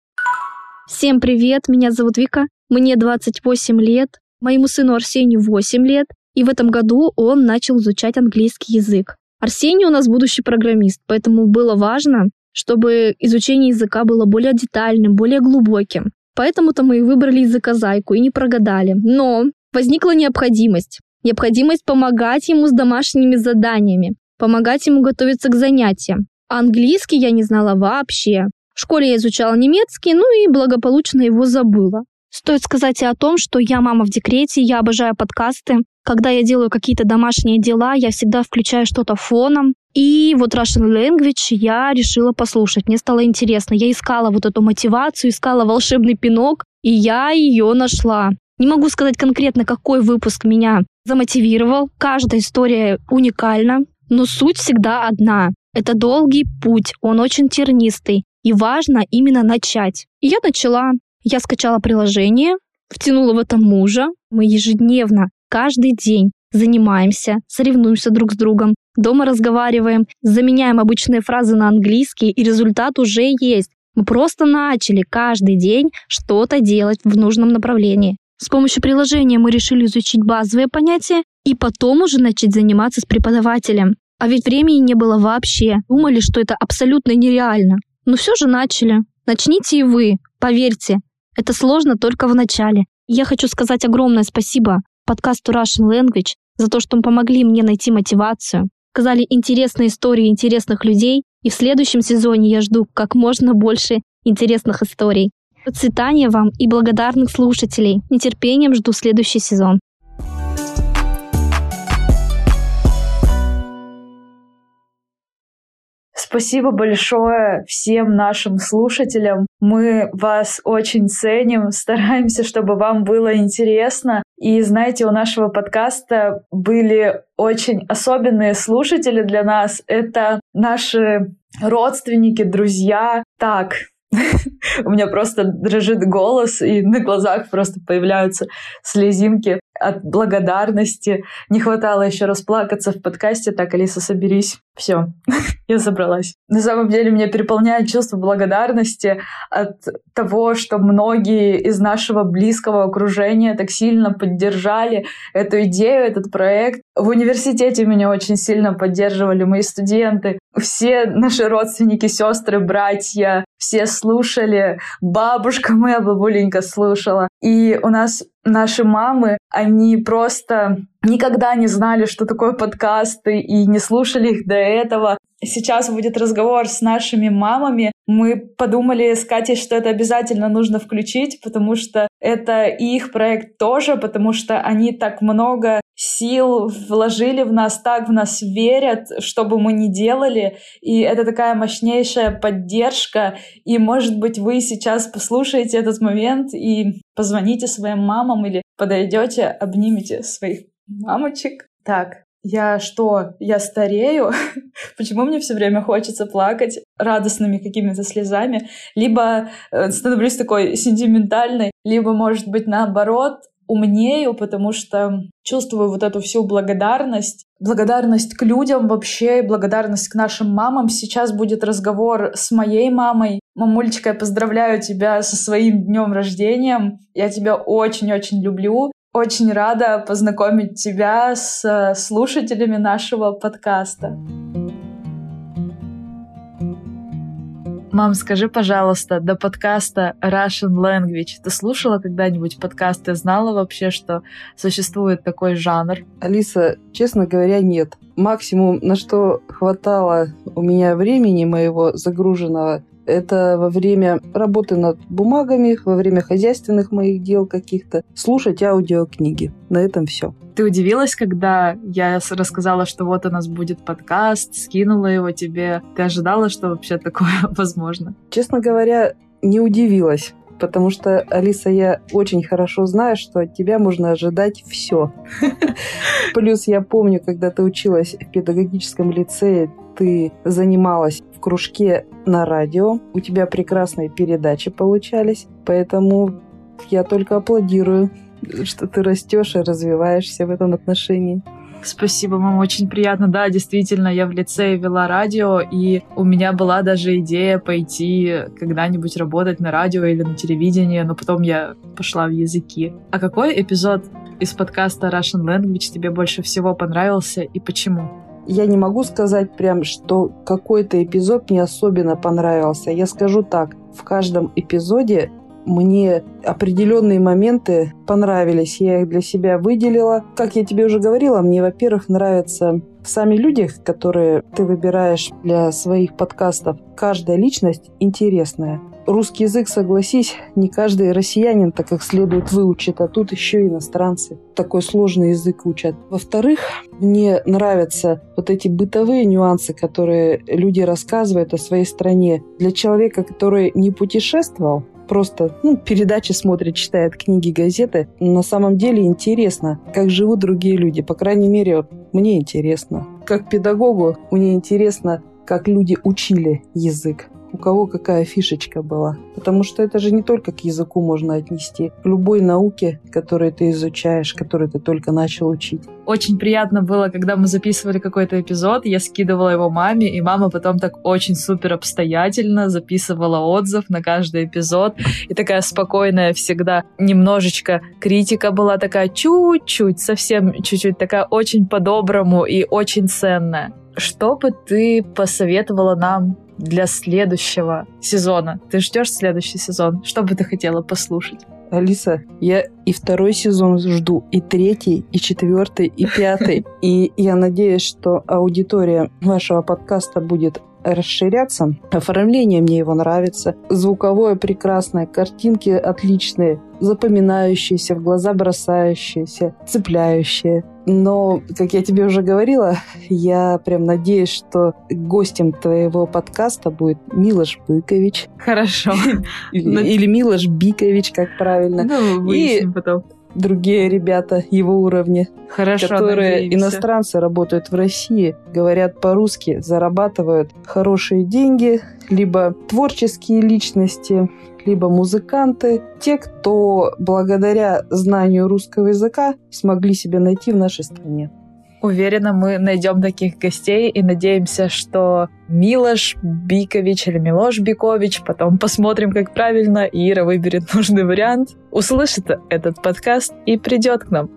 Всем привет, меня зовут Вика, мне 28 лет, моему сыну Арсению 8 лет, и в этом году он начал изучать английский язык. Арсений у нас будущий программист, поэтому было важно, чтобы изучение языка было более детальным, более глубоким. Поэтому-то мы и выбрали языкозайку и не прогадали. Но возникла необходимость. Необходимость помогать ему с домашними заданиями, помогать ему готовиться к занятиям. А английский я не знала вообще. В школе я изучала немецкий, ну и благополучно его забыла. Стоит сказать и о том, что я мама в декрете, я обожаю подкасты. Когда я делаю какие-то домашние дела, я всегда включаю что-то фоном. И вот Russian Language я решила послушать. Мне стало интересно. Я искала вот эту мотивацию, искала волшебный пинок, и я ее нашла. Не могу сказать конкретно, какой выпуск меня замотивировал. Каждая история уникальна, но суть всегда одна. Это долгий путь, он очень тернистый, и важно именно начать. И я начала. Я скачала приложение, втянула в это мужа. Мы ежедневно, каждый день занимаемся, соревнуемся друг с другом, дома разговариваем, заменяем обычные фразы на английский, и результат уже есть. Мы просто начали каждый день что-то делать в нужном направлении. С помощью приложения мы решили изучить базовые понятия и потом уже начать заниматься с преподавателем. А ведь времени не было вообще. Думали, что это абсолютно нереально. Но все же начали. Начните и вы. Поверьте, это сложно только в начале. Я хочу сказать огромное спасибо подкасту Russian Language за то, что помогли мне найти мотивацию, сказали интересные истории интересных людей, и в следующем сезоне я жду как можно больше интересных историй. Процветания вам и благодарных слушателей. Нетерпением жду следующий сезон. Спасибо большое всем нашим слушателям. Мы вас очень ценим, стараемся, чтобы вам было интересно. И знаете, у нашего подкаста были очень особенные слушатели для нас. Это наши родственники, друзья. Так, У меня просто дрожит голос, и на глазах просто появляются слезинки от благодарности. Не хватало еще расплакаться в подкасте. Так, Алиса, соберись. Все, я собралась. На самом деле меня переполняет чувство благодарности от того, что многие из нашего близкого окружения так сильно поддержали эту идею, этот проект. В университете меня очень сильно поддерживали мои студенты. Все наши родственники, сестры, братья, все слушали. Бабушка моя, бабуленька слушала. И у нас наши мамы, они просто никогда не знали, что такое подкасты, и не слушали их до этого. Сейчас будет разговор с нашими мамами. Мы подумали с Катей, что это обязательно нужно включить, потому что это их проект тоже, потому что они так много сил вложили в нас, так в нас верят, что бы мы ни делали. И это такая мощнейшая поддержка. И, может быть, вы сейчас послушаете этот момент и позвоните своим мамам или подойдете, обнимете своих мамочек. Так, я что, я старею? Почему мне все время хочется плакать радостными какими-то слезами? Либо э, становлюсь такой сентиментальной, либо, может быть, наоборот, умнею, потому что чувствую вот эту всю благодарность, благодарность к людям вообще, благодарность к нашим мамам. Сейчас будет разговор с моей мамой. Мамулечка, я поздравляю тебя со своим днем рождения. Я тебя очень-очень люблю. Очень рада познакомить тебя с э, слушателями нашего подкаста. Мам, скажи, пожалуйста, до подкаста Russian Language ты слушала когда-нибудь подкаст? Ты знала вообще, что существует такой жанр? Алиса, честно говоря, нет. Максимум, на что хватало у меня времени моего загруженного, это во время работы над бумагами, во время хозяйственных моих дел каких-то, слушать аудиокниги. На этом все. Ты удивилась, когда я рассказала, что вот у нас будет подкаст, скинула его тебе? Ты ожидала, что вообще такое возможно? Честно говоря, не удивилась. Потому что, Алиса, я очень хорошо знаю, что от тебя можно ожидать все. Плюс я помню, когда ты училась в педагогическом лицее, ты занималась в кружке на радио, у тебя прекрасные передачи получались, поэтому я только аплодирую, что ты растешь и развиваешься в этом отношении. Спасибо, мам, очень приятно. Да, действительно, я в лицее вела радио, и у меня была даже идея пойти когда-нибудь работать на радио или на телевидении, но потом я пошла в языки. А какой эпизод из подкаста Russian Language тебе больше всего понравился и почему? Я не могу сказать прям, что какой-то эпизод мне особенно понравился. Я скажу так, в каждом эпизоде мне определенные моменты понравились, я их для себя выделила. Как я тебе уже говорила, мне, во-первых, нравятся сами люди, которые ты выбираешь для своих подкастов. Каждая личность интересная. Русский язык, согласись, не каждый россиянин так как следует выучит, а тут еще иностранцы такой сложный язык учат. Во-вторых, мне нравятся вот эти бытовые нюансы, которые люди рассказывают о своей стране. Для человека, который не путешествовал, просто ну, передачи смотрит, читает книги, газеты. На самом деле интересно, как живут другие люди. По крайней мере, вот, мне интересно. Как педагогу мне интересно, как люди учили язык у кого какая фишечка была. Потому что это же не только к языку можно отнести. К любой науке, которую ты изучаешь, которую ты только начал учить. Очень приятно было, когда мы записывали какой-то эпизод, я скидывала его маме, и мама потом так очень супер обстоятельно записывала отзыв на каждый эпизод. И такая спокойная всегда. Немножечко критика была такая чуть-чуть, совсем чуть-чуть, такая очень по-доброму и очень ценная. Что бы ты посоветовала нам для следующего сезона? Ты ждешь следующий сезон? Что бы ты хотела послушать? Алиса, я и второй сезон жду, и третий, и четвертый, и пятый. И я надеюсь, что аудитория вашего подкаста будет расширяться. Оформление мне его нравится. Звуковое прекрасное, картинки отличные, запоминающиеся, в глаза бросающиеся, цепляющие. Но, как я тебе уже говорила, я прям надеюсь, что гостем твоего подкаста будет Милош Быкович. Хорошо. Или, или Милош Бикович, как правильно. Ну, выясним И потом. Другие ребята его уровня, Хорошо, которые надеемся. иностранцы работают в России, говорят по-русски, зарабатывают хорошие деньги, либо творческие личности, либо музыканты, те, кто благодаря знанию русского языка смогли себя найти в нашей стране. Уверена, мы найдем таких гостей и надеемся, что Милош Бикович или Милош Бикович, потом посмотрим, как правильно, Ира выберет нужный вариант, услышит этот подкаст и придет к нам.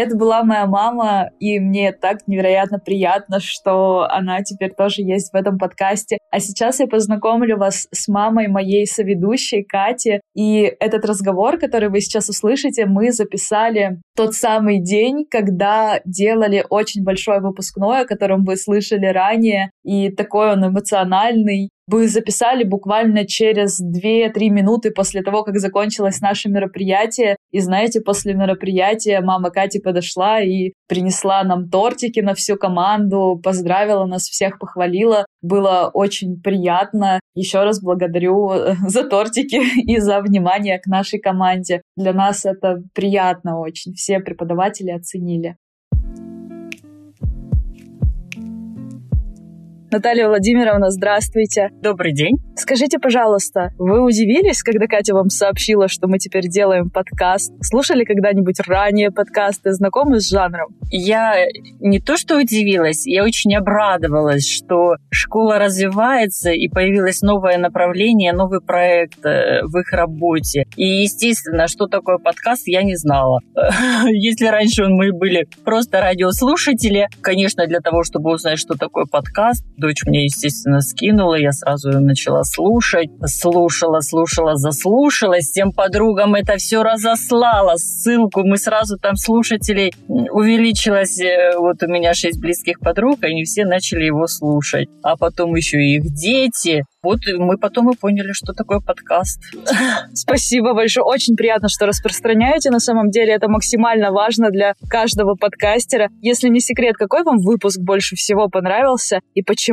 Это была моя мама, и мне так невероятно приятно, что она теперь тоже есть в этом подкасте. А сейчас я познакомлю вас с мамой моей соведущей Кати. И этот разговор, который вы сейчас услышите, мы записали тот самый день, когда делали очень большой выпускной, о котором вы слышали ранее. И такой он эмоциональный, вы записали буквально через 2-3 минуты после того, как закончилось наше мероприятие. И знаете, после мероприятия мама Кати подошла и принесла нам тортики на всю команду, поздравила нас всех, похвалила. Было очень приятно. Еще раз благодарю э, за тортики и за внимание к нашей команде. Для нас это приятно очень. Все преподаватели оценили. Наталья Владимировна, здравствуйте. Добрый день. Скажите, пожалуйста, вы удивились, когда Катя вам сообщила, что мы теперь делаем подкаст? Слушали когда-нибудь ранее подкасты, знакомы с жанром? Я не то что удивилась, я очень обрадовалась, что школа развивается и появилось новое направление, новый проект э, в их работе. И, естественно, что такое подкаст, я не знала. Если раньше мы были просто радиослушатели, конечно, для того, чтобы узнать, что такое подкаст, Дочь мне, естественно, скинула, я сразу начала слушать. Слушала, слушала, заслушалась. Всем подругам это все разослала. Ссылку мы сразу там слушателей увеличилось. Э, вот у меня шесть близких подруг, они все начали его слушать. А потом еще и их дети. Вот мы потом и поняли, что такое подкаст. Спасибо большое. Очень приятно, что распространяете. На самом деле это максимально важно для каждого подкастера. Если не секрет, какой вам выпуск больше всего понравился и почему?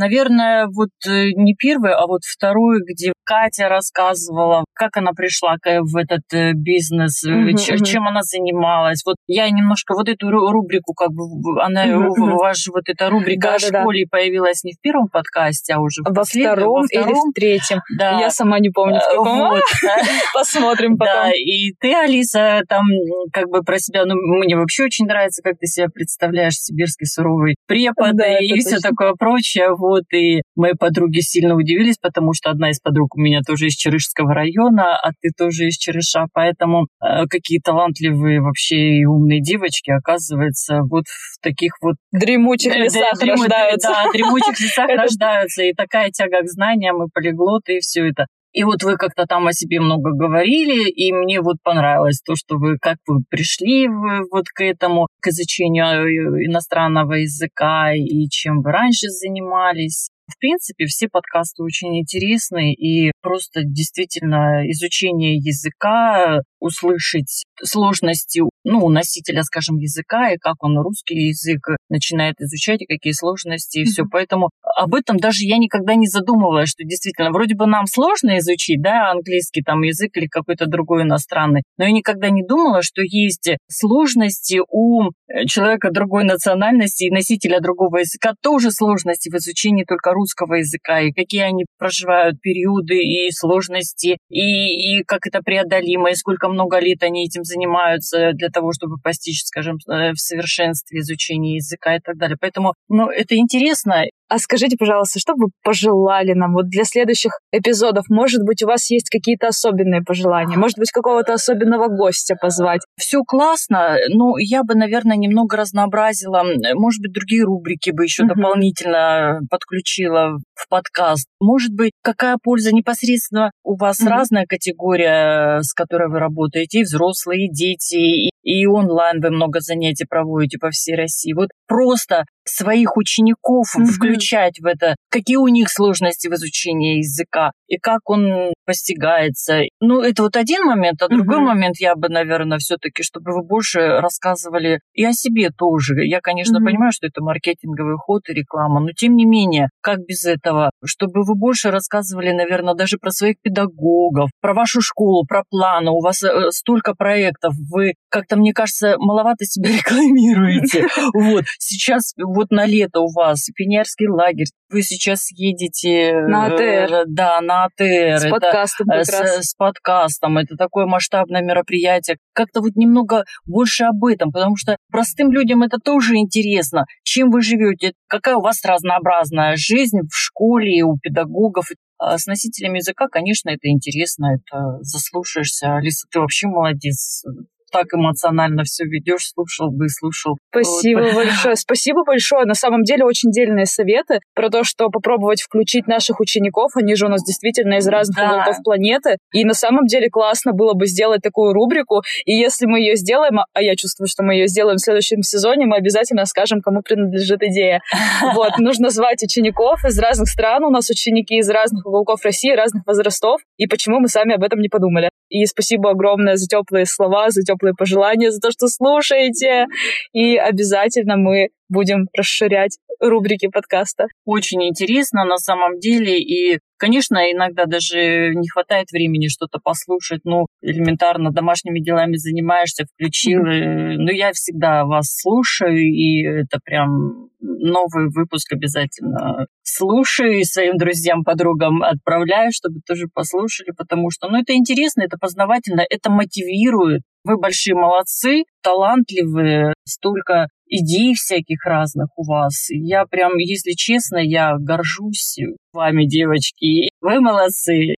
Наверное, вот э, не первый, а вот второй, где Катя рассказывала, как она пришла в этот э, бизнес, uh-huh, uh-huh. чем она занималась. Вот я немножко вот эту рубрику, как бы, она, uh-huh, uh-huh. ваша вот эта рубрика да, о школе да. появилась не в первом подкасте, а уже во втором, во втором или в третьем. Да. Я сама не помню, в каком. Вот. Посмотрим потом. Да, и ты, Алиса, там как бы про себя, ну, мне вообще очень нравится, как ты себя представляешь, сибирский суровый препод да, и все такое прочее. Вот, и мои подруги сильно удивились, потому что одна из подруг у меня тоже из Черышского района, а ты тоже из Черыша, поэтому э, какие талантливые вообще и умные девочки, оказывается, вот в таких вот... Дремучих лесах да, рождаются. Да, дремучих лесах рождаются, и такая тяга к знаниям, и полиглоты, и все это. И вот вы как-то там о себе много говорили, и мне вот понравилось то, что вы как вы пришли вот к этому, к изучению э, иностранного языка, и чем вы раньше занимались. В принципе, все подкасты очень интересны, и просто действительно изучение языка, услышать сложности ну, носителя, скажем, языка, и как он русский язык начинает изучать, и какие сложности, и mm-hmm. все. Поэтому об этом даже я никогда не задумывалась, что действительно, вроде бы нам сложно изучить, да, английский там язык или какой-то другой иностранный, но я никогда не думала, что есть сложности у э, человека другой национальности и носителя другого языка, тоже сложности в изучении только русского языка, и какие они проживают периоды и сложности, и, и как это преодолимо, и сколько много лет они этим занимаются для того, чтобы постичь, скажем, э, в совершенстве изучения языка и так далее. Поэтому, ну, это интересно. А скажите, пожалуйста, что бы пожелали нам вот для следующих эпизодов? Может быть, у вас есть какие-то особенные пожелания? Может быть, какого-то особенного гостя позвать? Все классно, но я бы, наверное, немного разнообразила. Может быть, другие рубрики бы еще uh-huh. дополнительно подключила в подкаст. Может быть, какая польза непосредственно у вас uh-huh. разная категория, с которой вы работаете, и взрослые, и дети, и и онлайн вы много занятий проводите по всей России. Вот просто своих учеников mm-hmm. включать в это, какие у них сложности в изучении языка и как он постигается. Ну, это вот один момент, а другой mm-hmm. момент я бы, наверное, все-таки, чтобы вы больше рассказывали и о себе тоже. Я, конечно, mm-hmm. понимаю, что это маркетинговый ход и реклама, но тем не менее, как без этого, чтобы вы больше рассказывали, наверное, даже про своих педагогов, про вашу школу, про планы. У вас э, столько проектов, вы как-то, мне кажется, маловато себя рекламируете. Вот. Сейчас вот на лето у вас пионерский лагерь, вы сейчас едете... На АТР. Э, да, на АТР. С подкастом как с, раз. С подкастом. Это такое масштабное мероприятие. Как-то вот немного больше об этом, потому что простым людям это тоже интересно. Чем вы живете, какая у вас разнообразная жизнь в школе, у педагогов. А с носителями языка, конечно, это интересно, это заслушаешься. Алиса, ты вообще молодец так эмоционально все ведешь, слушал бы, слушал. Спасибо вот. большое. Спасибо большое. На самом деле очень дельные советы про то, что попробовать включить наших учеников. Они же у нас действительно из разных да. уголков планеты. И на самом деле классно было бы сделать такую рубрику. И если мы ее сделаем, а я чувствую, что мы ее сделаем в следующем сезоне, мы обязательно скажем, кому принадлежит идея. Вот, нужно звать учеников из разных стран. У нас ученики из разных уголков России, разных возрастов. И почему мы сами об этом не подумали? И спасибо огромное за теплые слова, за теплые пожелания, за то, что слушаете. И обязательно мы будем расширять рубрики подкаста. Очень интересно на самом деле. И, конечно, иногда даже не хватает времени что-то послушать. Ну, элементарно домашними делами занимаешься, включил. Mm-hmm. Ну, я всегда вас слушаю, и это прям новый выпуск обязательно слушаю и своим друзьям, подругам отправляю, чтобы тоже послушали, потому что, ну, это интересно, это познавательно, это мотивирует. Вы большие молодцы, талантливые, столько идей всяких разных у вас. Я прям, если честно, я горжусь вами, девочки. Вы молодцы.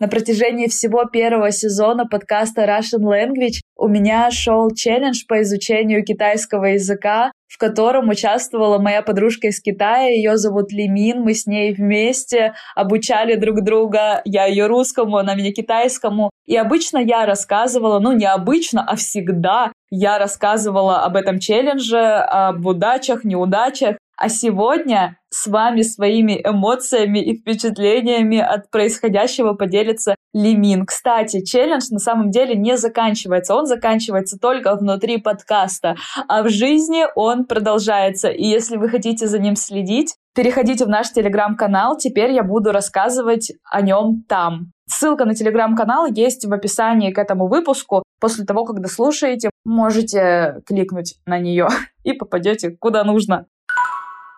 На протяжении всего первого сезона подкаста Russian Language у меня шел челлендж по изучению китайского языка, в котором участвовала моя подружка из Китая, ее зовут Лимин, мы с ней вместе обучали друг друга, я ее русскому, она меня китайскому. И обычно я рассказывала, ну не обычно, а всегда я рассказывала об этом челлендже, об удачах, неудачах. А сегодня с вами своими эмоциями и впечатлениями от происходящего поделится Лимин. Кстати, челлендж на самом деле не заканчивается. Он заканчивается только внутри подкаста, а в жизни он продолжается. И если вы хотите за ним следить, переходите в наш телеграм-канал. Теперь я буду рассказывать о нем там. Ссылка на телеграм-канал есть в описании к этому выпуску. После того, когда слушаете, можете кликнуть на нее и попадете куда нужно.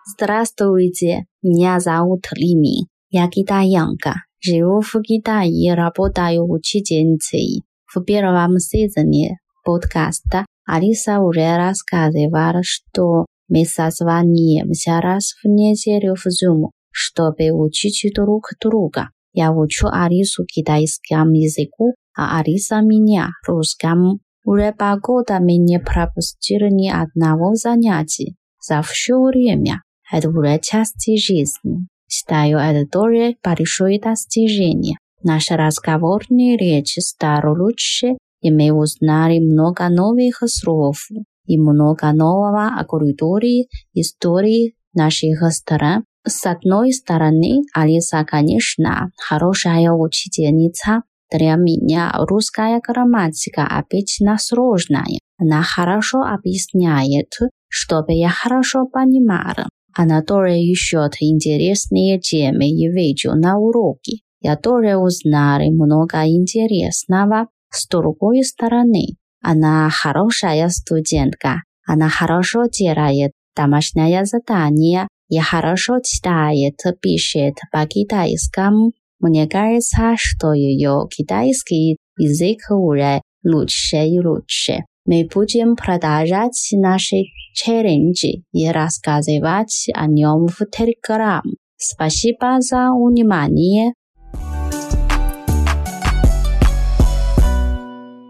Здравствуйте, меня зовут Ли Мин. Я китаянка. Живу в Китае, работаю учительницей. В первом сезоне подкаста Алиса уже рассказывала, что мы созваниваемся раз в неделю в Zoom, чтобы учить друг друга. Я учу Алису китайскому языку, а Алиса меня русскому. Уже два года мы не пропустили ни одного занятия за все время. Это уже часть жизни. Считаю это тоже большое достижение. Наша разговорная речь стала лучше, и мы узнали много новых слов и много нового о культуре, истории наших стран. С одной стороны, Алиса, конечно, хорошая учительница. Для меня русская грамматика обычно сложная. Она хорошо объясняет, чтобы я хорошо понимала. Она тоже ищет интересные темы и видео на уроки. Я тоже узнала много интересного с другой стороны. Она хорошая студентка. Она хорошо делает домашнее задание и хорошо читает, пишет по-китайскому. Мне кажется, что ее китайский язык уже лучше и лучше. Мы будем продолжать наши челленджи и рассказывать о нем в Telegram. Спасибо за внимание.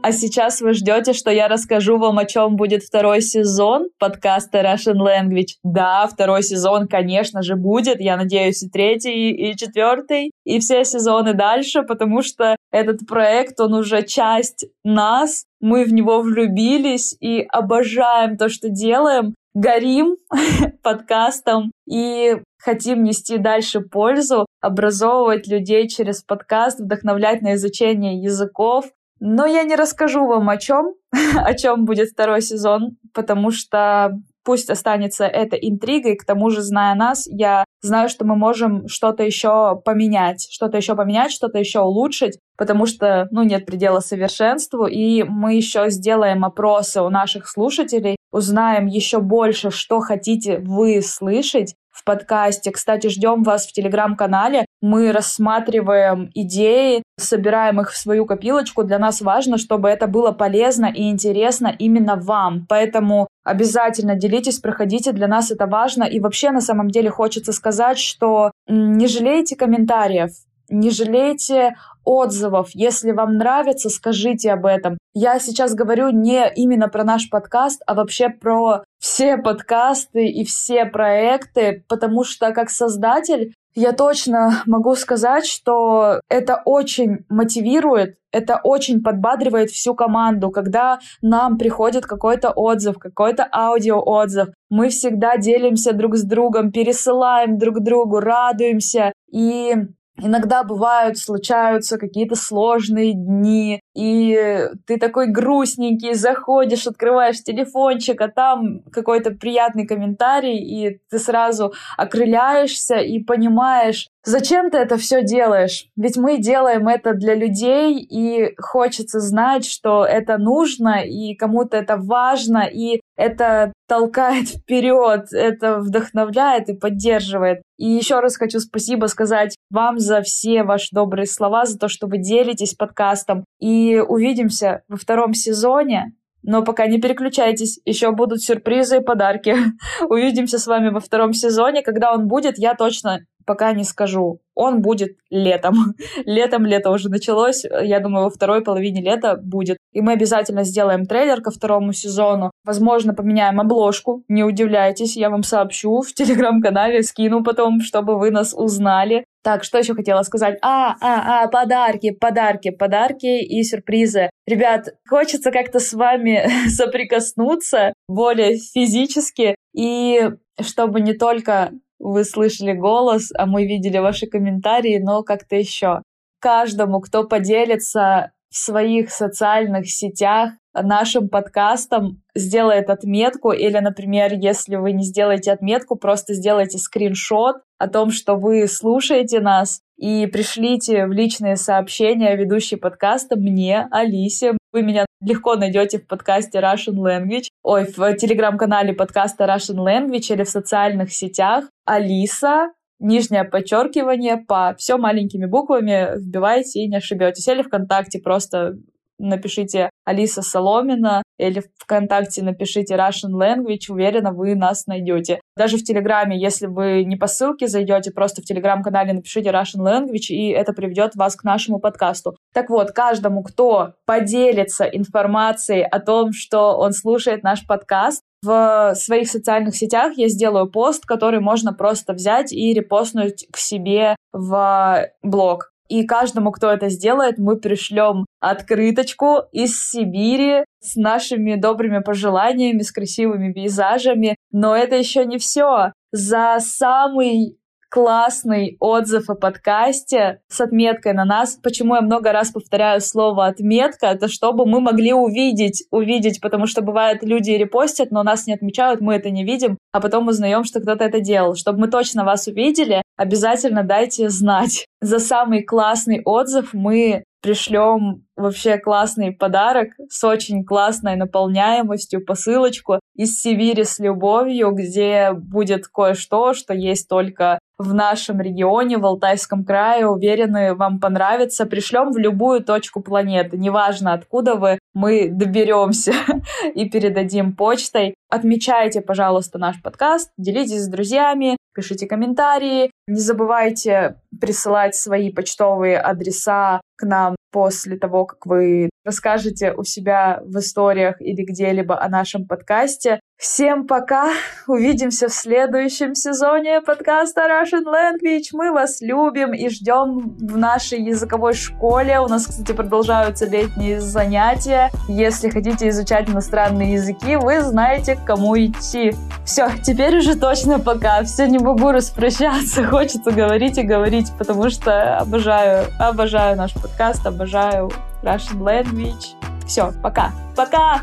А сейчас вы ждете, что я расскажу вам, о чем будет второй сезон подкаста Russian Language. Да, второй сезон, конечно же, будет. Я надеюсь, и третий, и четвертый, и все сезоны дальше, потому что Этот проект, он уже часть нас, мы в него влюбились и обожаем то, что делаем, горим подкастом и хотим нести дальше пользу, образовывать людей через подкаст, вдохновлять на изучение языков. Но я не расскажу вам о чем, о чем будет второй сезон, потому что пусть останется эта интригой, к тому же, зная нас, я знаю, что мы можем что-то еще поменять, что-то еще поменять, что-то еще улучшить, потому что, ну, нет предела совершенству, и мы еще сделаем опросы у наших слушателей, узнаем еще больше, что хотите вы слышать, в подкасте. Кстати, ждем вас в телеграм-канале. Мы рассматриваем идеи, собираем их в свою копилочку. Для нас важно, чтобы это было полезно и интересно именно вам. Поэтому обязательно делитесь, проходите. Для нас это важно. И вообще, на самом деле, хочется сказать, что не жалейте комментариев, не жалейте отзывов. Если вам нравится, скажите об этом. Я сейчас говорю не именно про наш подкаст, а вообще про все подкасты и все проекты, потому что как создатель я точно могу сказать, что это очень мотивирует, это очень подбадривает всю команду, когда нам приходит какой-то отзыв, какой-то аудиоотзыв. Мы всегда делимся друг с другом, пересылаем друг другу, радуемся. И Иногда бывают, случаются какие-то сложные дни, и ты такой грустненький, заходишь, открываешь телефончик, а там какой-то приятный комментарий, и ты сразу окрыляешься и понимаешь, Зачем ты это все делаешь? Ведь мы делаем это для людей, и хочется знать, что это нужно, и кому-то это важно, и это толкает вперед, это вдохновляет и поддерживает. И еще раз хочу спасибо сказать вам за все ваши добрые слова, за то, что вы делитесь подкастом. И увидимся во втором сезоне. Но пока не переключайтесь, еще будут сюрпризы и подарки. Увидимся с вами во втором сезоне. Когда он будет, я точно пока не скажу. Он будет летом. летом лето уже началось. Я думаю, во второй половине лета будет. И мы обязательно сделаем трейлер ко второму сезону. Возможно, поменяем обложку. Не удивляйтесь, я вам сообщу в телеграм-канале, скину потом, чтобы вы нас узнали. Так, что еще хотела сказать? А, а, а, подарки, подарки, подарки и сюрпризы. Ребят, хочется как-то с вами соприкоснуться более физически и чтобы не только вы слышали голос, а мы видели ваши комментарии, но как-то еще. Каждому, кто поделится в своих социальных сетях нашим подкастом, сделает отметку, или, например, если вы не сделаете отметку, просто сделайте скриншот о том, что вы слушаете нас, и пришлите в личные сообщения ведущей подкаста мне, Алисе. Вы меня легко найдете в подкасте Russian Language, ой, в телеграм-канале подкаста Russian Language или в социальных сетях. Алиса, нижнее подчеркивание по все маленькими буквами вбивайте и не ошибетесь. Или ВКонтакте просто напишите Алиса Соломина или ВКонтакте напишите Russian Language, уверена, вы нас найдете. Даже в Телеграме, если вы не по ссылке зайдете, просто в Телеграм-канале напишите Russian Language, и это приведет вас к нашему подкасту. Так вот, каждому, кто поделится информацией о том, что он слушает наш подкаст, в своих социальных сетях я сделаю пост, который можно просто взять и репостнуть к себе в блог. И каждому, кто это сделает, мы пришлем открыточку из Сибири с нашими добрыми пожеланиями, с красивыми пейзажами. Но это еще не все. За самый классный отзыв о подкасте с отметкой на нас. Почему я много раз повторяю слово отметка? Это чтобы мы могли увидеть, увидеть, потому что бывает люди репостят, но нас не отмечают, мы это не видим, а потом узнаем, что кто-то это делал. Чтобы мы точно вас увидели, обязательно дайте знать. За самый классный отзыв мы пришлем вообще классный подарок с очень классной наполняемостью, посылочку из Сибири с любовью, где будет кое-что, что есть только в нашем регионе, в Алтайском крае. Уверены, вам понравится. Пришлем в любую точку планеты. Неважно, откуда вы, мы доберемся и передадим почтой. Отмечайте, пожалуйста, наш подкаст, делитесь с друзьями, пишите комментарии. Не забывайте присылать свои почтовые адреса к нам после того, как вы расскажете у себя в историях или где-либо о нашем подкасте. Всем пока! Увидимся в следующем сезоне подкаста Russian Language. Мы вас любим и ждем в нашей языковой школе. У нас, кстати, продолжаются летние занятия. Если хотите изучать иностранные языки, вы знаете, к кому идти. Все, теперь уже точно пока. Все, не могу распрощаться. Хочется говорить и говорить, потому что обожаю, обожаю наш подкаст, обожаю Russian Language. Все, пока. Пока!